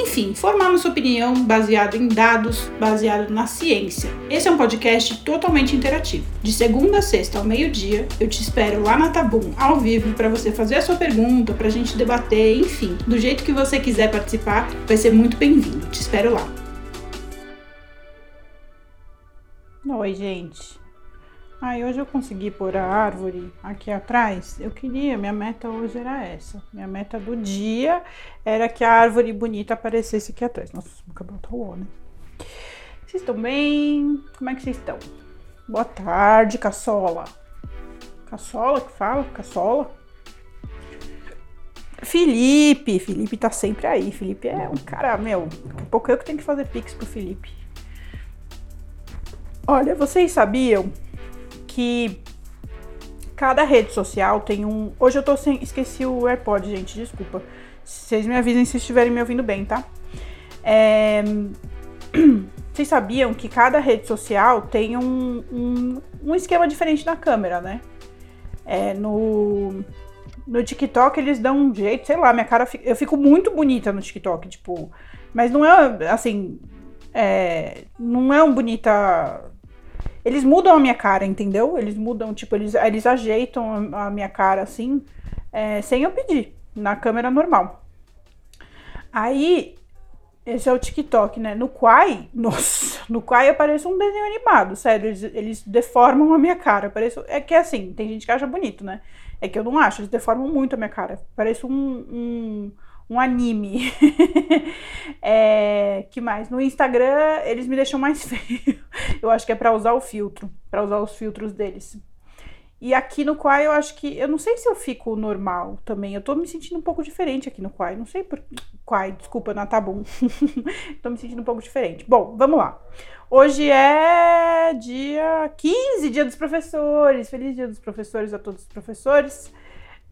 enfim, formar nossa opinião baseado em dados, baseado na ciência. Esse é um podcast totalmente interativo. De segunda a sexta ao meio-dia, eu te espero lá na Tabum, ao vivo, para você fazer a sua pergunta, para a gente debater, enfim, do jeito que você quiser participar, vai ser muito bem-vindo. Te espero lá. Oi, gente. Aí hoje eu consegui pôr a árvore aqui atrás. Eu queria, minha meta hoje era essa. Minha meta do dia era que a árvore bonita aparecesse aqui atrás. Nossa, meu cabelo tá uó, né? Vocês estão bem? Como é que vocês estão? Boa tarde, caçola. Caçola que fala? Caçola? Felipe, Felipe tá sempre aí. Felipe é um cara, meu. Daqui a pouco eu que tenho que fazer pix pro Felipe. Olha, vocês sabiam que cada rede social tem um. Hoje eu tô sem. Esqueci o AirPod, gente, desculpa. Vocês me avisem se estiverem me ouvindo bem, tá? É... Vocês sabiam que cada rede social tem um, um, um esquema diferente na câmera, né? É, no, no TikTok eles dão um jeito, sei lá, minha cara. Eu fico muito bonita no TikTok, tipo. Mas não é assim. É, não é um bonita eles mudam a minha cara, entendeu? Eles mudam, tipo, eles, eles ajeitam a, minha cara assim, é, sem eu pedir, na câmera normal. Aí, esse é o TikTok, né? No Quai, nossa, no Quai eu pareço um desenho animado, sério, eles, eles deformam a minha cara. Pareço, é que é assim, tem gente que acha bonito, né? É que eu não acho, eles deformam muito a minha cara. Parece um, um um anime. é, que mais? No Instagram eles me deixam mais feio. Eu acho que é para usar o filtro, para usar os filtros deles. E aqui no Quai eu acho que. Eu não sei se eu fico normal também. Eu tô me sentindo um pouco diferente aqui no Quai. Não sei por. Quai, desculpa, não tá bom. tô me sentindo um pouco diferente. Bom, vamos lá. Hoje é dia 15, dia dos professores. Feliz dia dos professores a todos os professores.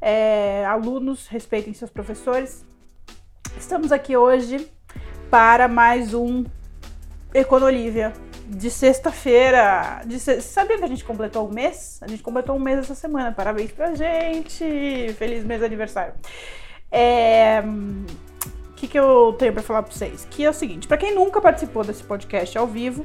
É, alunos, respeitem seus professores. Estamos aqui hoje para mais um Econolívia de sexta-feira. Se... Sabia que a gente completou um mês? A gente completou um mês essa semana. Parabéns pra gente! Feliz mês de aniversário. É... O que, que eu tenho para falar para vocês? Que é o seguinte: para quem nunca participou desse podcast ao vivo,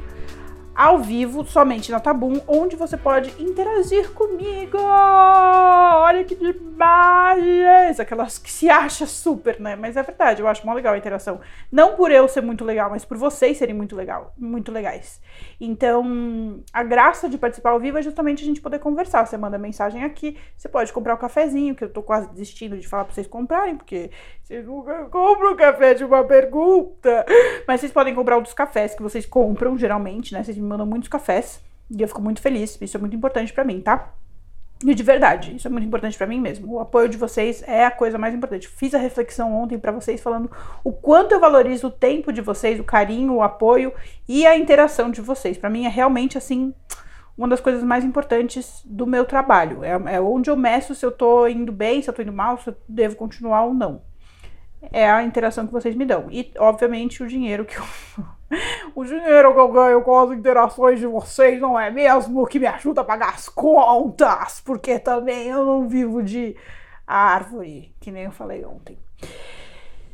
ao vivo, somente na Tabum, onde você pode interagir comigo. Olha que demais! Aquelas que se acha super, né? Mas é verdade, eu acho mó legal a interação. Não por eu ser muito legal, mas por vocês serem muito legal, muito legais. Então, a graça de participar ao vivo é justamente a gente poder conversar. Você manda mensagem aqui, você pode comprar o um cafezinho, que eu tô quase desistindo de falar pra vocês comprarem, porque vocês nunca compram o café de uma pergunta. Mas vocês podem comprar dos cafés que vocês compram, geralmente, né? Vocês me mandam muitos cafés e eu fico muito feliz. Isso é muito importante para mim, tá? E de verdade, isso é muito importante para mim mesmo. O apoio de vocês é a coisa mais importante. Fiz a reflexão ontem para vocês falando o quanto eu valorizo o tempo de vocês, o carinho, o apoio e a interação de vocês. Para mim é realmente assim uma das coisas mais importantes do meu trabalho. É, é, onde eu meço se eu tô indo bem, se eu tô indo mal, se eu devo continuar ou não. É a interação que vocês me dão. E, obviamente, o dinheiro que eu o dinheiro que eu ganho com as interações de vocês, não é mesmo? Que me ajuda a pagar as contas, porque também eu não vivo de árvore, que nem eu falei ontem.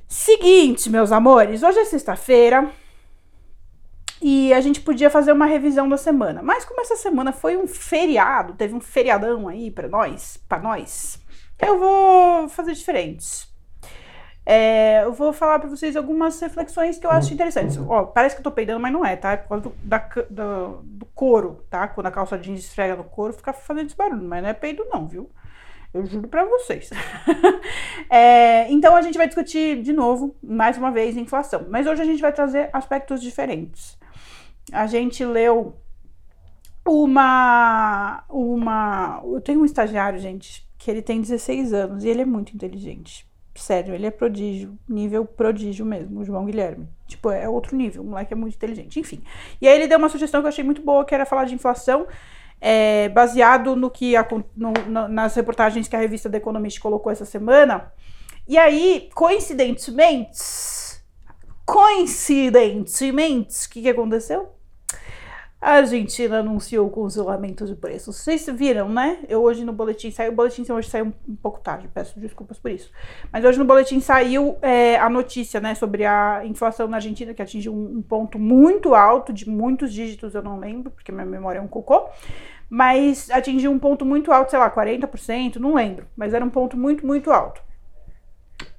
Seguinte, meus amores, hoje é sexta-feira e a gente podia fazer uma revisão da semana. Mas como essa semana foi um feriado, teve um feriadão aí para nós, para nós, eu vou fazer diferente. É, eu vou falar para vocês algumas reflexões que eu acho interessantes. Ó, parece que eu tô peidando, mas não é, tá? É por causa do, da, do, do couro, tá? Quando a calça jeans esfrega no couro, fica fazendo esse barulho, mas não é peido não, viu? Eu juro para vocês. é, então a gente vai discutir de novo, mais uma vez, inflação. Mas hoje a gente vai trazer aspectos diferentes. A gente leu uma. uma eu tenho um estagiário, gente, que ele tem 16 anos e ele é muito inteligente. Sério, ele é prodígio, nível prodígio mesmo, o João Guilherme. Tipo, é outro nível, o moleque é muito inteligente, enfim. E aí ele deu uma sugestão que eu achei muito boa, que era falar de inflação. é, baseado no que a, no, nas reportagens que a revista The Economist colocou essa semana. E aí, coincidentemente, coincidentemente, o que, que aconteceu? A Argentina anunciou o congelamento de preços. Vocês viram, né? Eu hoje no boletim saiu. O boletim hoje saiu um pouco tarde, peço desculpas por isso. Mas hoje no boletim saiu é, a notícia, né, sobre a inflação na Argentina, que atingiu um, um, ponto muito alto, de muitos dígitos, eu não lembro, porque minha memória é um cocô. Mas atingiu um ponto muito alto, sei lá, 40%, não lembro. Mas era um ponto muito, muito alto.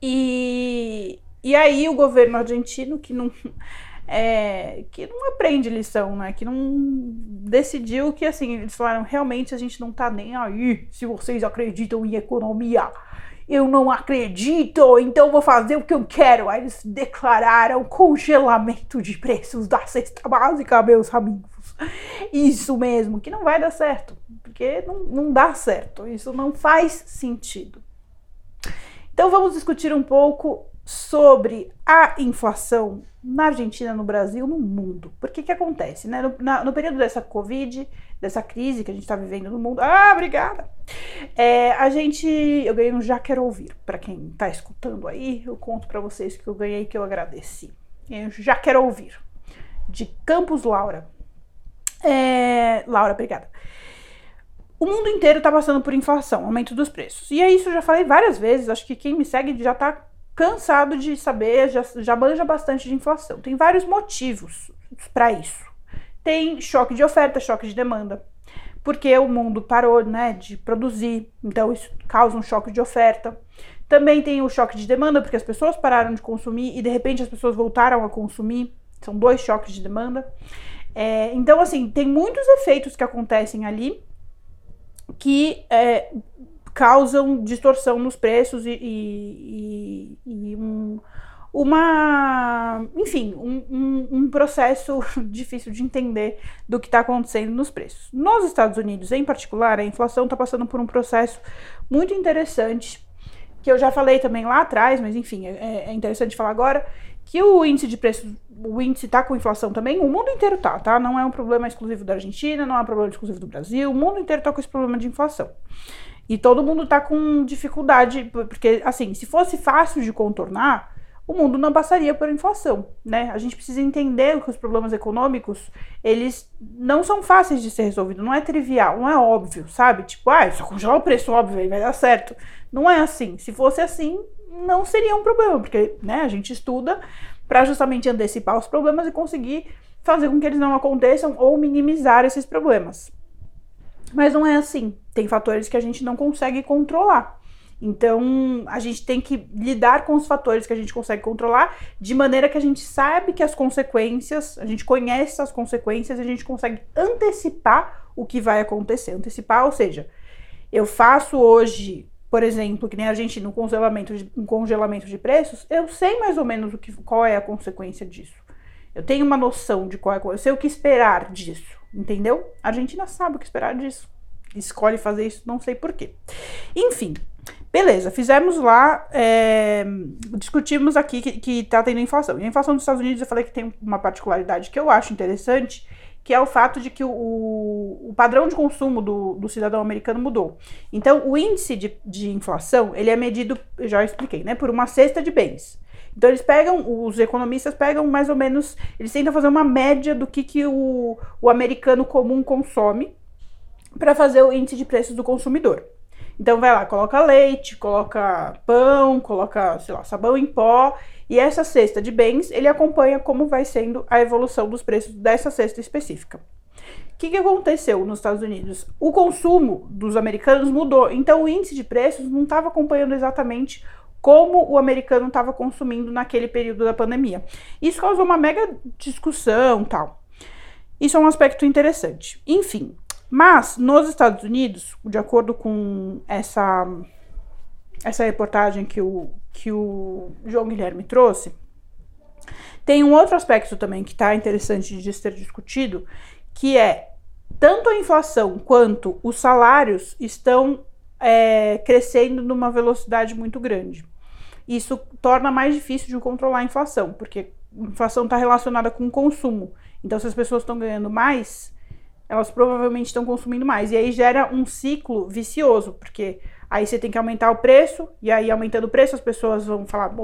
E, e aí o governo argentino, que não é, que não aprende lição, né? Que não decidiu que, assim, eles falaram, realmente a gente não tá nem aí se vocês acreditam em economia. Eu não acredito, então vou fazer o que eu quero. Aí eles declararam congelamento de preços da cesta básica, meus amigos. Isso mesmo, que não vai dar certo. Porque não, não dá certo. Isso não faz sentido. Então vamos discutir um pouco sobre a inflação na Argentina, no Brasil, no mundo. Porque que acontece, né? No, na, no período dessa Covid, dessa crise que a gente está vivendo no mundo. Ah, obrigada! É, a gente. Eu ganhei um Já Quero Ouvir. Para quem está escutando aí, eu conto para vocês que eu ganhei que eu agradeci. Eu já Quero Ouvir. De Campos Laura. É, Laura, obrigada. O mundo inteiro está passando por inflação, aumento dos preços. E é isso, eu já falei várias vezes. Acho que quem me segue já está cansado de saber, já, já manja bastante de inflação. Tem vários motivos para isso. Tem choque de oferta, choque de demanda, porque o mundo parou né, de produzir, então isso causa um choque de oferta. Também tem o choque de demanda, porque as pessoas pararam de consumir e de repente as pessoas voltaram a consumir. São dois choques de demanda. É, então, assim, tem muitos efeitos que acontecem ali que é, causam distorção nos preços e, e, e um, uma, enfim, um, um, um, processo difícil de entender do que está acontecendo nos preços. Nos Estados Unidos, em particular, a inflação está passando por um processo muito interessante, que eu já falei também lá atrás, mas enfim, é, é interessante falar agora, que o índice de preços, o índice está com inflação também, o mundo inteiro tá, tá? Não é um problema exclusivo da Argentina, não é um problema exclusivo do Brasil, o mundo inteiro está com esse problema de inflação. E todo mundo tá com dificuldade, porque, assim, se fosse fácil de contornar, o mundo não passaria por inflação, né? A gente precisa entender que os problemas econômicos, eles não são fáceis de ser resolvidos, não é trivial, não é óbvio, sabe? Tipo, ah, só congelar o preço, óbvio, vai dar certo. Não é assim. Se fosse assim, não seria um problema, porque, né, a gente estuda para justamente antecipar os problemas e conseguir fazer com que eles não aconteçam ou minimizar esses problemas. Mas não é assim. Tem fatores que a gente não consegue controlar. Então, a gente tem que lidar com os fatores que a gente consegue controlar de maneira que a gente sabe que as consequências, a gente conhece as consequências a gente consegue antecipar o que vai acontecer. Antecipar, ou seja, eu faço hoje, por exemplo, que nem a gente no congelamento de, um congelamento de preços, eu sei mais ou menos o que, qual é a consequência disso. Eu tenho uma noção de qual é, eu sei o que esperar disso. Entendeu? A Argentina sabe o que esperar disso. Escolhe fazer isso, não sei porquê. Enfim, beleza, fizemos lá, é, discutimos aqui que, que tá tendo inflação. E a inflação dos Estados Unidos eu falei que tem uma particularidade que eu acho interessante, que é o fato de que o, o padrão de consumo do, do, cidadão americano mudou. Então, o índice de, de inflação, ele é medido, já expliquei, né, por uma cesta de bens. Então eles pegam, os economistas pegam mais ou menos, eles tentam fazer uma média do que, que o, o americano comum consome para fazer o índice de preços do consumidor. Então vai lá, coloca leite, coloca pão, coloca, sei lá, sabão em pó, e essa cesta de bens, ele acompanha como vai sendo a evolução dos preços dessa cesta específica. O que, que aconteceu nos Estados Unidos? O consumo dos americanos mudou, então o índice de preços não estava acompanhando exatamente como o americano estava consumindo naquele período da pandemia. Isso causou uma mega discussão, tal. Isso é um aspecto interessante. Enfim, mas nos Estados Unidos, de acordo com essa essa reportagem que o que o João Guilherme trouxe, tem um outro aspecto também que está interessante de ser discutido, que é tanto a inflação quanto os salários estão é, crescendo numa velocidade muito grande. Isso torna mais difícil de controlar a inflação, porque a inflação está relacionada com o consumo. Então, se as pessoas estão ganhando mais, elas provavelmente estão consumindo mais. E aí gera um ciclo vicioso, porque Aí você tem que aumentar o preço, e aí aumentando o preço, as pessoas vão falar,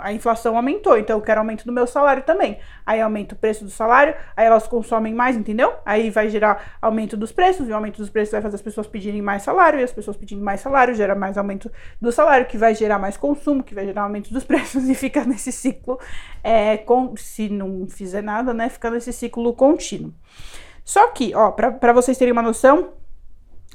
a inflação aumentou, então eu quero aumento do meu salário também. Aí aumenta o preço do salário, aí elas consomem mais, entendeu? Aí vai gerar aumento dos preços, e o aumento dos preços vai fazer as pessoas pedirem mais salário, e as pessoas pedindo mais salário gera mais aumento do salário, que vai gerar mais consumo, que vai gerar aumento dos preços, e fica nesse ciclo, é, com, se não fizer nada, né, fica nesse ciclo contínuo. Só que, ó, para vocês terem uma noção,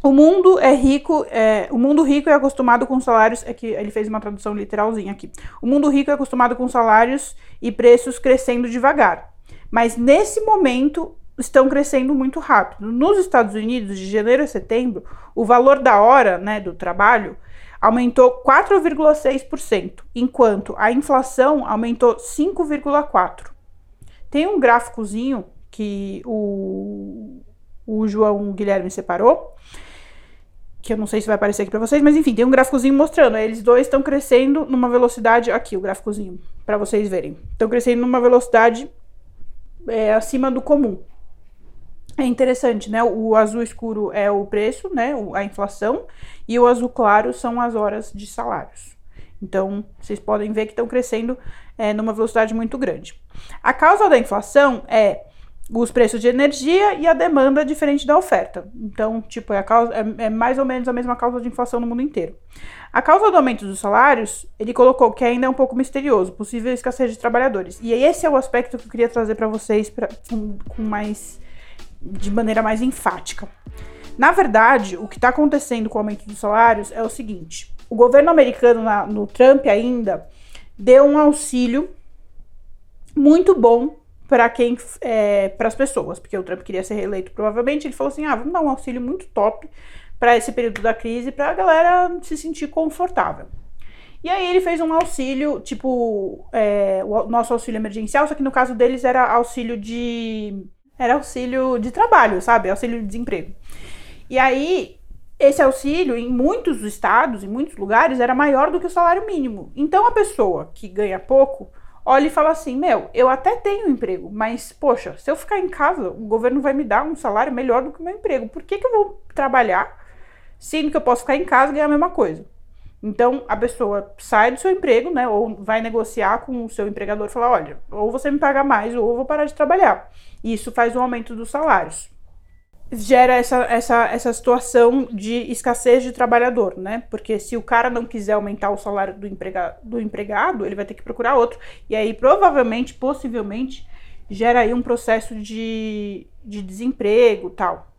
o mundo é rico, é, o mundo rico é acostumado com salários, é que ele fez uma tradução literalzinha aqui. O mundo rico é acostumado com salários e preços crescendo devagar. Mas nesse momento estão crescendo muito rápido. Nos Estados Unidos, de janeiro a setembro, o valor da hora, né, do trabalho aumentou 4,6%, enquanto a inflação aumentou 5,4%. Tem um gráficozinho que o, o João Guilherme separou, que eu não sei se vai aparecer aqui para vocês, mas enfim, tem um gráficozinho mostrando. Eles dois estão crescendo numa velocidade aqui, o gráficozinho, para vocês verem. Estão crescendo numa velocidade é, acima do comum. É interessante, né? O azul escuro é o preço, né? A inflação, e o azul claro são as horas de salários. Então, vocês podem ver que estão crescendo é, numa velocidade muito grande. A causa da inflação é os preços de energia e a demanda diferente da oferta. Então, tipo, é, causa, é, é, mais ou menos a mesma causa de inflação no mundo inteiro. A causa do aumento dos salários, ele colocou que ainda é um pouco misterioso, possível escassez de trabalhadores. E esse é o aspecto que eu queria trazer para vocês pra, com, com mais de maneira mais enfática. Na verdade, o que está acontecendo com o aumento dos salários é o seguinte: o governo americano, na, no Trump ainda, deu um auxílio muito bom para quem é, para as pessoas, porque o Trump queria ser reeleito provavelmente, ele falou assim: "Ah, vamos dar um auxílio muito top para esse período da crise, para a galera se sentir confortável". E aí ele fez um auxílio, tipo, é, o nosso auxílio emergencial, só que no caso deles era auxílio de era auxílio de trabalho, sabe? Auxílio de desemprego. E aí esse auxílio em muitos estados, em muitos lugares, era maior do que o salário mínimo. Então a pessoa que ganha pouco olha e fala assim: Meu, eu até tenho um emprego, mas, poxa, se eu ficar em casa, o governo vai me dar um salário melhor do que o meu emprego. Por que, que eu vou trabalhar sendo que eu posso ficar em casa e ganhar a mesma coisa? Então, a pessoa sai do seu emprego, né, ou vai negociar com o seu empregador e falar: Olha, ou você me paga mais, ou eu vou parar de trabalhar. Isso faz um aumento dos salários gera essa, essa, essa situação de escassez de trabalhador, né? Porque se o cara não quiser aumentar o salário do, emprega, do empregado, ele vai ter que procurar outro. E aí, provavelmente, possivelmente, gera aí um processo de, de desemprego tal.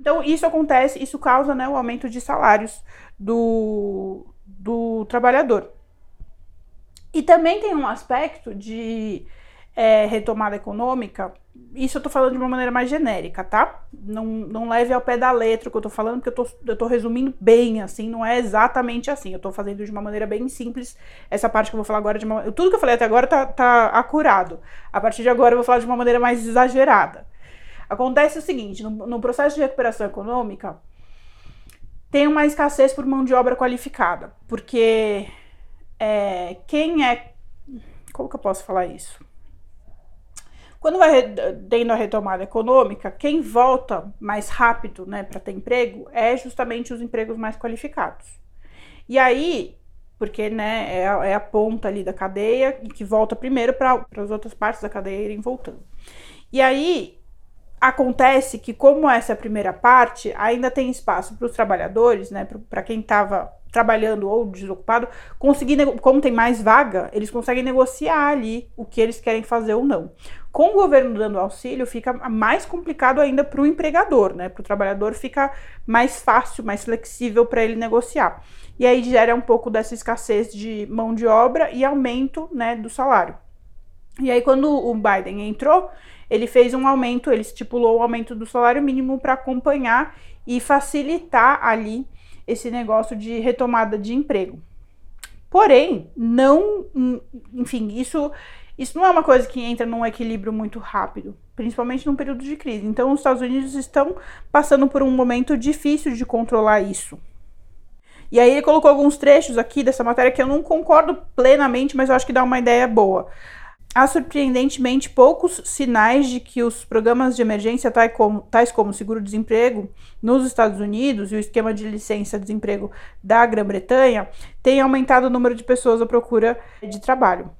Então, isso acontece, isso causa né, o aumento de salários do, do trabalhador. E também tem um aspecto de é, retomada econômica isso eu tô falando de uma maneira mais genérica, tá? Não, não leve ao pé da letra o que eu tô falando, porque eu tô, eu tô resumindo bem, assim, não é exatamente assim. Eu tô fazendo de uma maneira bem simples. Essa parte que eu vou falar agora, de uma, tudo que eu falei até agora tá, tá acurado. A partir de agora eu vou falar de uma maneira mais exagerada. Acontece o seguinte: no, no processo de recuperação econômica, tem uma escassez por mão de obra qualificada, porque é, quem é. Como que eu posso falar isso? Quando vai tendo a retomada econômica, quem volta mais rápido né, para ter emprego é justamente os empregos mais qualificados. E aí, porque né, é, a, é a ponta ali da cadeia que volta primeiro para as outras partes da cadeia irem voltando. E aí acontece que, como essa é a primeira parte, ainda tem espaço para os trabalhadores, né, para quem estava trabalhando ou desocupado, conseguir, como tem mais vaga, eles conseguem negociar ali o que eles querem fazer ou não. Com o governo dando auxílio, fica mais complicado ainda para o empregador, né? Para o trabalhador fica mais fácil, mais flexível para ele negociar. E aí gera um pouco dessa escassez de mão de obra e aumento, né, do salário. E aí quando o Biden entrou, ele fez um aumento, ele estipulou o aumento do salário mínimo para acompanhar e facilitar ali esse negócio de retomada de emprego. Porém, não, enfim, isso isso não é uma coisa que entra num equilíbrio muito rápido, principalmente num período de crise. Então, os Estados Unidos estão passando por um momento difícil de controlar isso. E aí ele colocou alguns trechos aqui dessa matéria que eu não concordo plenamente, mas eu acho que dá uma ideia boa. há surpreendentemente poucos sinais de que os programas de emergência, tais como, como seguro-desemprego nos Estados Unidos e o esquema de licença-desemprego da Grã-Bretanha, tenham aumentado o número de pessoas à procura de trabalho.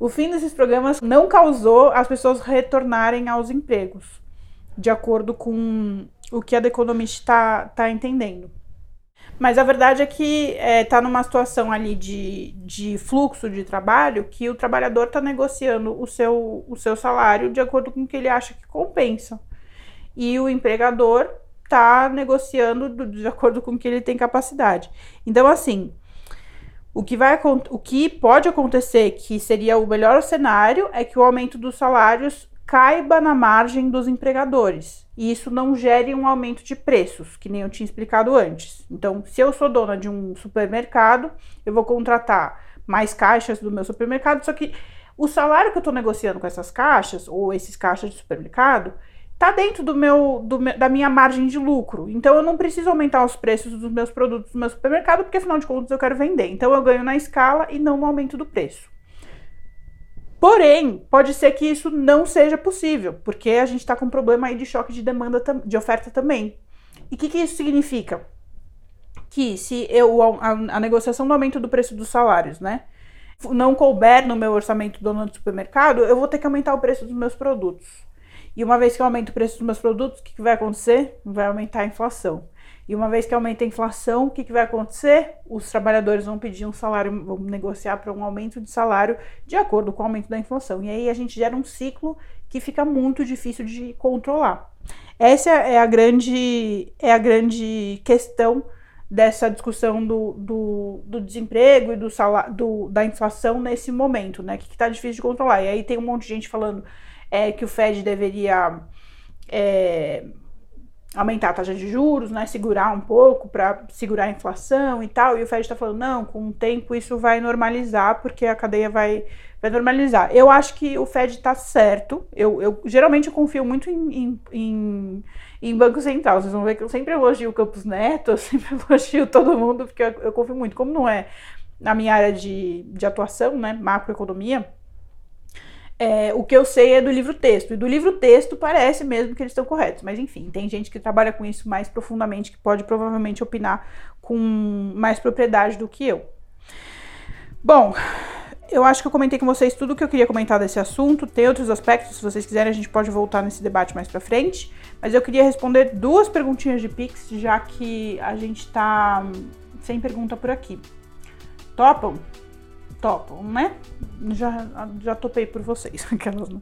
O fim desses programas não causou as pessoas retornarem aos empregos, de acordo com o que a The Economist está tá entendendo. Mas a verdade é que está é, tá numa situação ali de, de fluxo de trabalho que o trabalhador está negociando o seu, o seu salário de acordo com o que ele acha que compensa. E o empregador está negociando do, de acordo com o que ele tem capacidade. Então, assim, o que, vai, o que pode acontecer, que seria o melhor cenário, é que o aumento dos salários caiba na margem dos empregadores e isso não gere um aumento de preços, que nem eu tinha explicado antes. Então, se eu sou dona de um supermercado, eu vou contratar mais caixas do meu supermercado, só que o salário que eu estou negociando com essas caixas, ou esses caixas de supermercado, está dentro do meu, do, da minha margem de lucro. Então, eu não preciso aumentar os preços dos meus produtos no meu supermercado, porque afinal de contas eu quero vender. Então, eu ganho na escala e não no aumento do preço. Porém, pode ser que isso não seja possível, porque a gente está com um problema aí de choque de demanda de oferta também. E o que, que isso significa? Que se eu a, a, negociação do aumento do preço dos salários, né, não couber no meu orçamento dono do supermercado, eu vou ter que aumentar o preço dos meus produtos. E uma vez que eu aumento o preço dos meus produtos, o que, que vai acontecer? Vai aumentar a inflação. E uma vez que aumenta a inflação, o que, que vai acontecer? Os trabalhadores vão pedir um salário, vão negociar para um aumento de salário de acordo com o aumento da inflação. E aí a gente gera um ciclo que fica muito difícil de controlar. Essa é a grande, é a grande questão dessa discussão do, do, do desemprego e do salário, do, da inflação nesse momento, né? Que está difícil de controlar. E aí tem um monte de gente falando é, que o Fed deveria é, aumentar a taxa de juros, né, segurar um pouco para segurar a inflação e tal. E o Fed está falando, não, com o tempo isso vai normalizar, porque a cadeia vai, vai normalizar. Eu acho que o Fed está certo. Eu, eu geralmente eu confio muito em, em, em, em, Banco Central. Vocês vão ver que eu sempre elogio o Campos Neto, eu sempre elogio todo mundo, porque eu, eu confio muito. Como não é na minha área de, de atuação, né, macroeconomia, é, o que eu sei é do livro texto. E do livro texto parece mesmo que eles estão corretos. Mas enfim, tem gente que trabalha com isso mais profundamente, que pode provavelmente opinar com mais propriedade do que eu. Bom, eu acho que eu comentei com vocês tudo o que eu queria comentar desse assunto. Tem outros aspectos, se vocês quiserem, a gente pode voltar nesse debate mais pra frente. Mas eu queria responder duas perguntinhas de Pix, já que a gente tá sem pergunta por aqui. Topam? Topam, né? Já, já topei por vocês. Aquelas, né?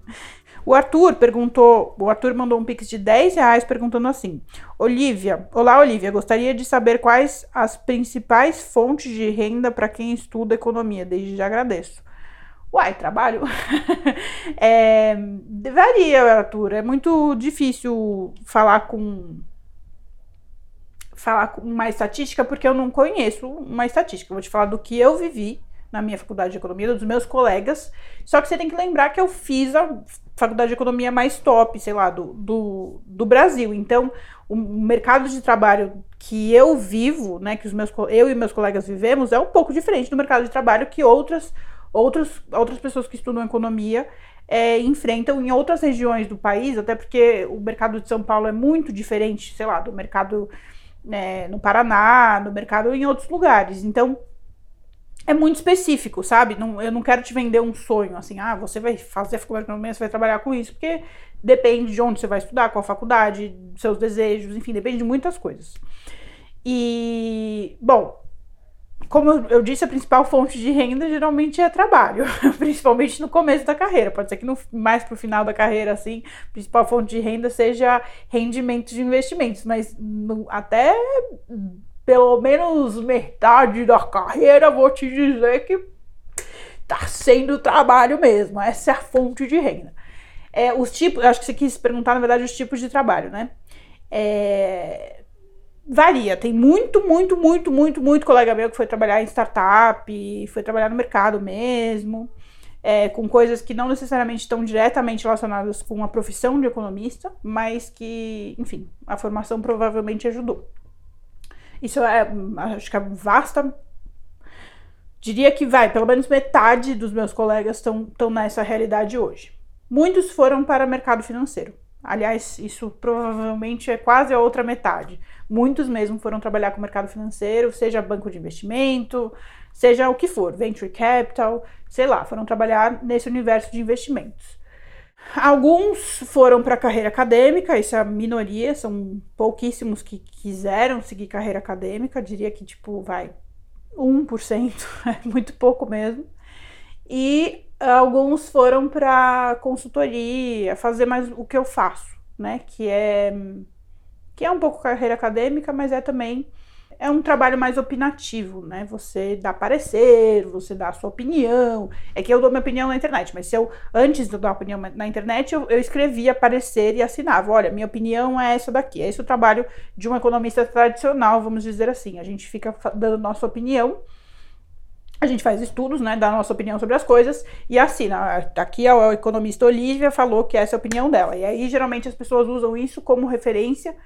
O Arthur perguntou, o Arthur mandou um pix de 10 reais perguntando assim: Olivia, olá Olivia, gostaria de saber quais as principais fontes de renda para quem estuda economia. Desde já agradeço. Uai, trabalho? é, varia, Arthur. É muito difícil falar com falar com uma estatística porque eu não conheço uma estatística. Eu vou te falar do que eu vivi na minha faculdade de economia, dos meus colegas. Só que você tem que lembrar que eu fiz a faculdade de economia mais top, sei lá, do, do, do Brasil. Então, o mercado de trabalho que eu vivo, né, que os meus, eu e meus colegas vivemos, é um pouco diferente do mercado de trabalho que outras, outras, outras pessoas que estudam economia é, enfrentam em outras regiões do país, até porque o mercado de São Paulo é muito diferente, sei lá, do mercado né, no Paraná, do mercado em outros lugares. Então, é muito específico, sabe? Não, eu não quero te vender um sonho, assim, ah, você vai fazer faculdade de economia, você vai trabalhar com isso, porque depende de onde você vai estudar, qual faculdade, seus desejos, enfim, depende de muitas coisas. E, bom, como eu disse, a principal fonte de renda geralmente é trabalho, principalmente no começo da carreira. Pode ser que no, mais pro final da carreira, assim, a principal fonte de renda seja rendimento de investimentos, mas no, até pelo menos metade da carreira, vou te dizer que tá sendo trabalho mesmo. Essa é a fonte de renda. É, os tipos, acho que você quis perguntar, na verdade, os tipos de trabalho, né? É, varia. Tem muito, muito, muito, muito, muito colega meu que foi trabalhar em startup, foi trabalhar no mercado mesmo, é, com coisas que não necessariamente estão diretamente relacionadas com a profissão de economista, mas que, enfim, a formação provavelmente ajudou. Isso é, acho que é vasta. Diria que vai, pelo menos metade dos meus colegas estão nessa realidade hoje. Muitos foram para o mercado financeiro. Aliás, isso provavelmente é quase a outra metade. Muitos mesmo foram trabalhar com o mercado financeiro, seja banco de investimento, seja o que for, venture capital, sei lá, foram trabalhar nesse universo de investimentos. Alguns foram para a carreira acadêmica, isso é a minoria, são pouquíssimos que quiseram seguir carreira acadêmica, diria que tipo, vai 1%, é muito pouco mesmo. E alguns foram para consultoria, fazer mais o que eu faço, né? Que é que é um pouco carreira acadêmica, mas é também é um trabalho mais opinativo, né? Você dá parecer, você dá a sua opinião. É que eu dou minha opinião na internet, mas se eu, antes de eu dar opinião na internet, eu, eu escrevia parecer e assinava. Olha, minha opinião é essa daqui. Esse é o trabalho de um economista tradicional, vamos dizer assim. A gente fica dando nossa opinião a gente faz estudos, né, dá a nossa opinião sobre as coisas e assina. Aqui a economista Olivia falou que essa é a opinião dela. E aí, geralmente, as pessoas usam isso como referência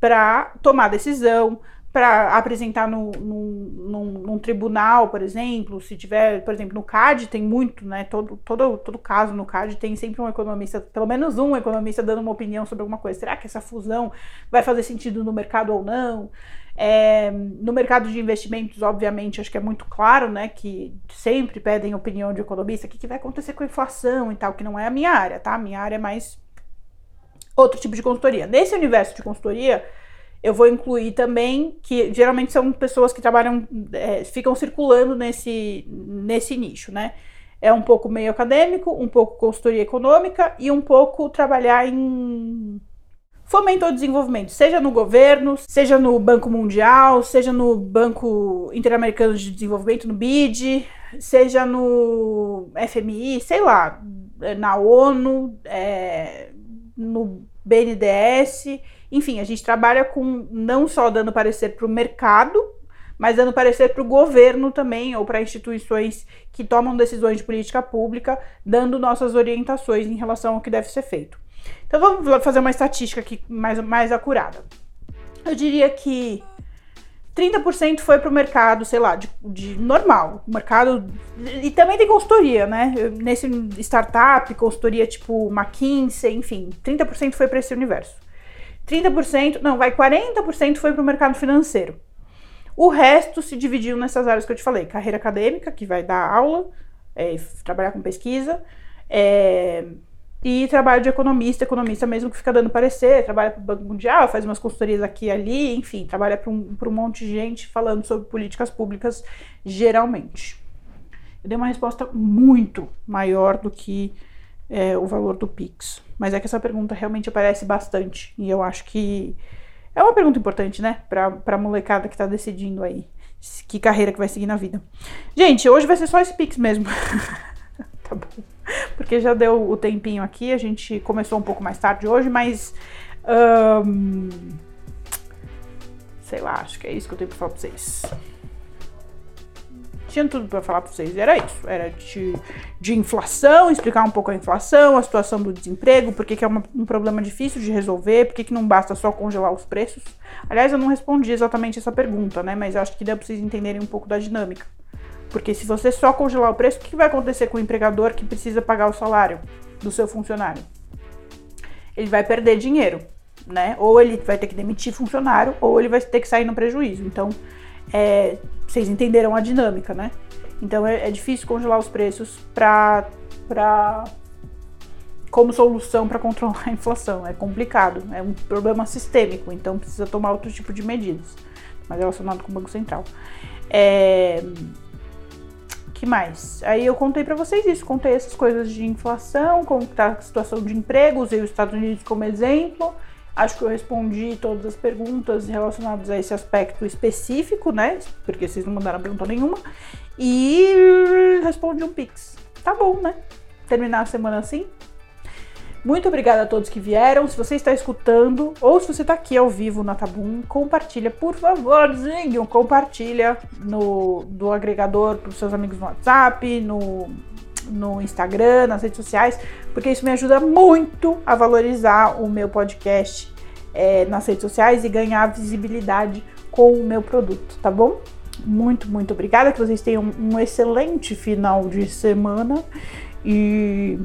para tomar decisão, para apresentar no, no, num, num, tribunal, por exemplo, se tiver, por exemplo, no CAD tem muito, né? Todo, todo, todo caso no CAD tem sempre um economista, pelo menos um economista dando uma opinião sobre alguma coisa. Será que essa fusão vai fazer sentido no mercado ou não? É, no mercado de investimentos, obviamente, acho que é muito claro, né, que sempre pedem opinião de economista, o que, que vai acontecer com a inflação e tal, que não é a minha área, tá? A minha área é mais outro tipo de consultoria. Nesse universo de consultoria, eu vou incluir também que geralmente são pessoas que trabalham, é, ficam circulando nesse, nesse nicho, né? É um pouco meio acadêmico, um pouco consultoria econômica e um pouco trabalhar em fomento ao desenvolvimento, seja no governo, seja no Banco Mundial, seja no Banco Interamericano de Desenvolvimento, no BID, seja no FMI, sei lá, na ONU, é, no BNDES, enfim, a gente trabalha com não só dando parecer para o mercado, mas dando parecer para o governo também, ou para instituições que tomam decisões de política pública, dando nossas orientações em relação ao que deve ser feito. Então vamos fazer uma estatística aqui mais, mais acurada. Eu diria que 30% foi para o mercado, sei lá, de, de, normal, mercado. E também tem consultoria, né? Nesse startup, consultoria tipo McKinsey, enfim, 30% foi para esse universo. 30%, não, vai 40% foi para o mercado financeiro. O resto se dividiu nessas áreas que eu te falei: carreira acadêmica, que vai dar aula, é, trabalhar com pesquisa, é, e trabalho de economista, economista mesmo que fica dando parecer, trabalha para o Banco Mundial, faz umas consultorias aqui e ali, enfim, trabalha para um, um monte de gente falando sobre políticas públicas, geralmente. Eu dei uma resposta muito maior do que é, o valor do Pix. Mas é que essa pergunta realmente aparece bastante. E eu acho que é uma pergunta importante, né? Pra, pra molecada que tá decidindo aí que carreira que vai seguir na vida. Gente, hoje vai ser só esse Pix mesmo. tá bom. Porque já deu o tempinho aqui, a gente começou um pouco mais tarde hoje, mas. Um, sei lá, acho que é isso que eu tenho pra falar pra vocês tinha tudo para falar para vocês. Era isso. Era de, de inflação, explicar um pouco a inflação, a situação do desemprego, por que, é uma, um problema difícil de resolver, por que, não basta só congelar os preços. Aliás, eu não respondi exatamente essa pergunta, né? Mas acho que deu para vocês entenderem um pouco da dinâmica. Porque se você só congelar o preço, o que vai acontecer com o empregador que precisa pagar o salário do seu funcionário? Ele vai perder dinheiro, né? Ou ele vai ter que demitir funcionário, ou ele vai ter que sair no prejuízo. Então, é, vocês entenderam a dinâmica, né? Então é, é difícil congelar os preços para para como solução para controlar a inflação. É complicado, é um problema sistêmico, então precisa tomar outro tipo de medidas, mas relacionado com o Banco Central. É... que mais? Aí eu contei para vocês isso, contei essas coisas de inflação, como está a situação de emprego, usei os Estados Unidos como exemplo. Acho que eu respondi todas as perguntas relacionadas a esse aspecto específico, né? Porque vocês não mandaram pergunta nenhuma. E respondi um pix. Tá bom, né? Terminar a semana assim. Muito obrigada a todos que vieram. Se você está escutando ou se você está aqui ao vivo na Tabum, compartilha, por favorzinho, compartilha no do agregador para os seus amigos no WhatsApp, no no Instagram, nas redes sociais, porque isso me ajuda muito a valorizar o meu podcast é, nas redes sociais e ganhar visibilidade com o meu produto, tá bom? Muito, muito obrigada. Que vocês tenham um excelente final de semana. E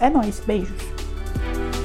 é nóis. Beijos. Bye.